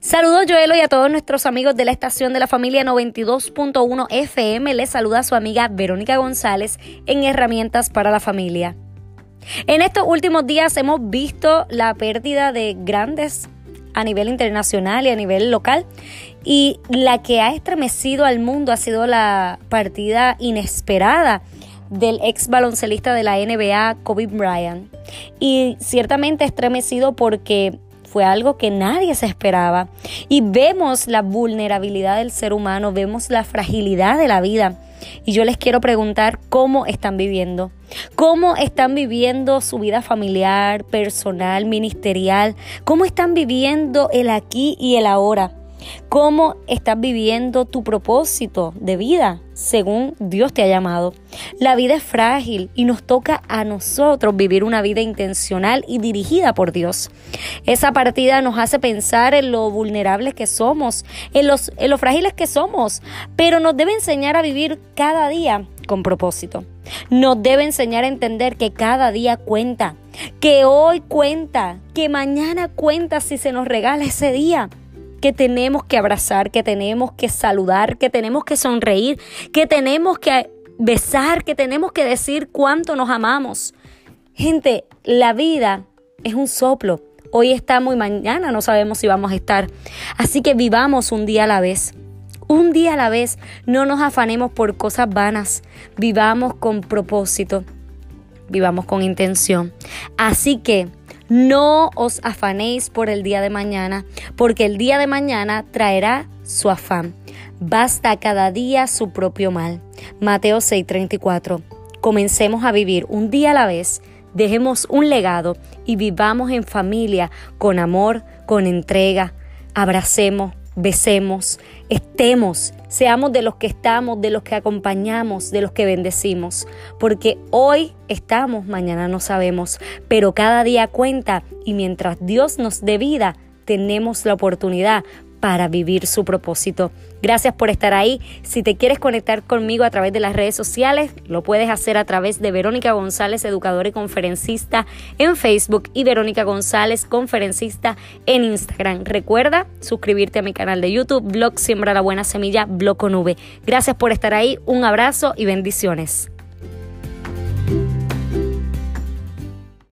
Saludos Joelo y a todos nuestros amigos de la estación de la familia 92.1 FM. Les saluda su amiga Verónica González en Herramientas para la Familia. En estos últimos días hemos visto la pérdida de grandes a nivel internacional y a nivel local y la que ha estremecido al mundo ha sido la partida inesperada del ex baloncelista de la NBA, Kobe Bryant. Y ciertamente estremecido porque fue algo que nadie se esperaba. Y vemos la vulnerabilidad del ser humano, vemos la fragilidad de la vida. Y yo les quiero preguntar cómo están viviendo. ¿Cómo están viviendo su vida familiar, personal, ministerial? ¿Cómo están viviendo el aquí y el ahora? Cómo estás viviendo tu propósito de vida según Dios te ha llamado. La vida es frágil y nos toca a nosotros vivir una vida intencional y dirigida por Dios. Esa partida nos hace pensar en lo vulnerables que somos, en, los, en lo frágiles que somos, pero nos debe enseñar a vivir cada día con propósito. Nos debe enseñar a entender que cada día cuenta, que hoy cuenta, que mañana cuenta si se nos regala ese día que tenemos que abrazar, que tenemos que saludar, que tenemos que sonreír, que tenemos que besar, que tenemos que decir cuánto nos amamos. Gente, la vida es un soplo. Hoy estamos y mañana no sabemos si vamos a estar. Así que vivamos un día a la vez. Un día a la vez. No nos afanemos por cosas vanas. Vivamos con propósito. Vivamos con intención. Así que no os afanéis por el día de mañana, porque el día de mañana traerá su afán. Basta cada día su propio mal. Mateo 6:34. Comencemos a vivir un día a la vez, dejemos un legado y vivamos en familia con amor, con entrega. Abracemos, besemos, estemos, seamos de los que estamos, de los que acompañamos, de los que bendecimos, porque hoy estamos, mañana no sabemos, pero cada día cuenta y mientras Dios nos dé vida, tenemos la oportunidad para vivir su propósito. Gracias por estar ahí. Si te quieres conectar conmigo a través de las redes sociales, lo puedes hacer a través de Verónica González, educadora y conferencista en Facebook y Verónica González, conferencista en Instagram. Recuerda suscribirte a mi canal de YouTube, Blog Siembra la Buena Semilla, Blog con. Gracias por estar ahí. Un abrazo y bendiciones.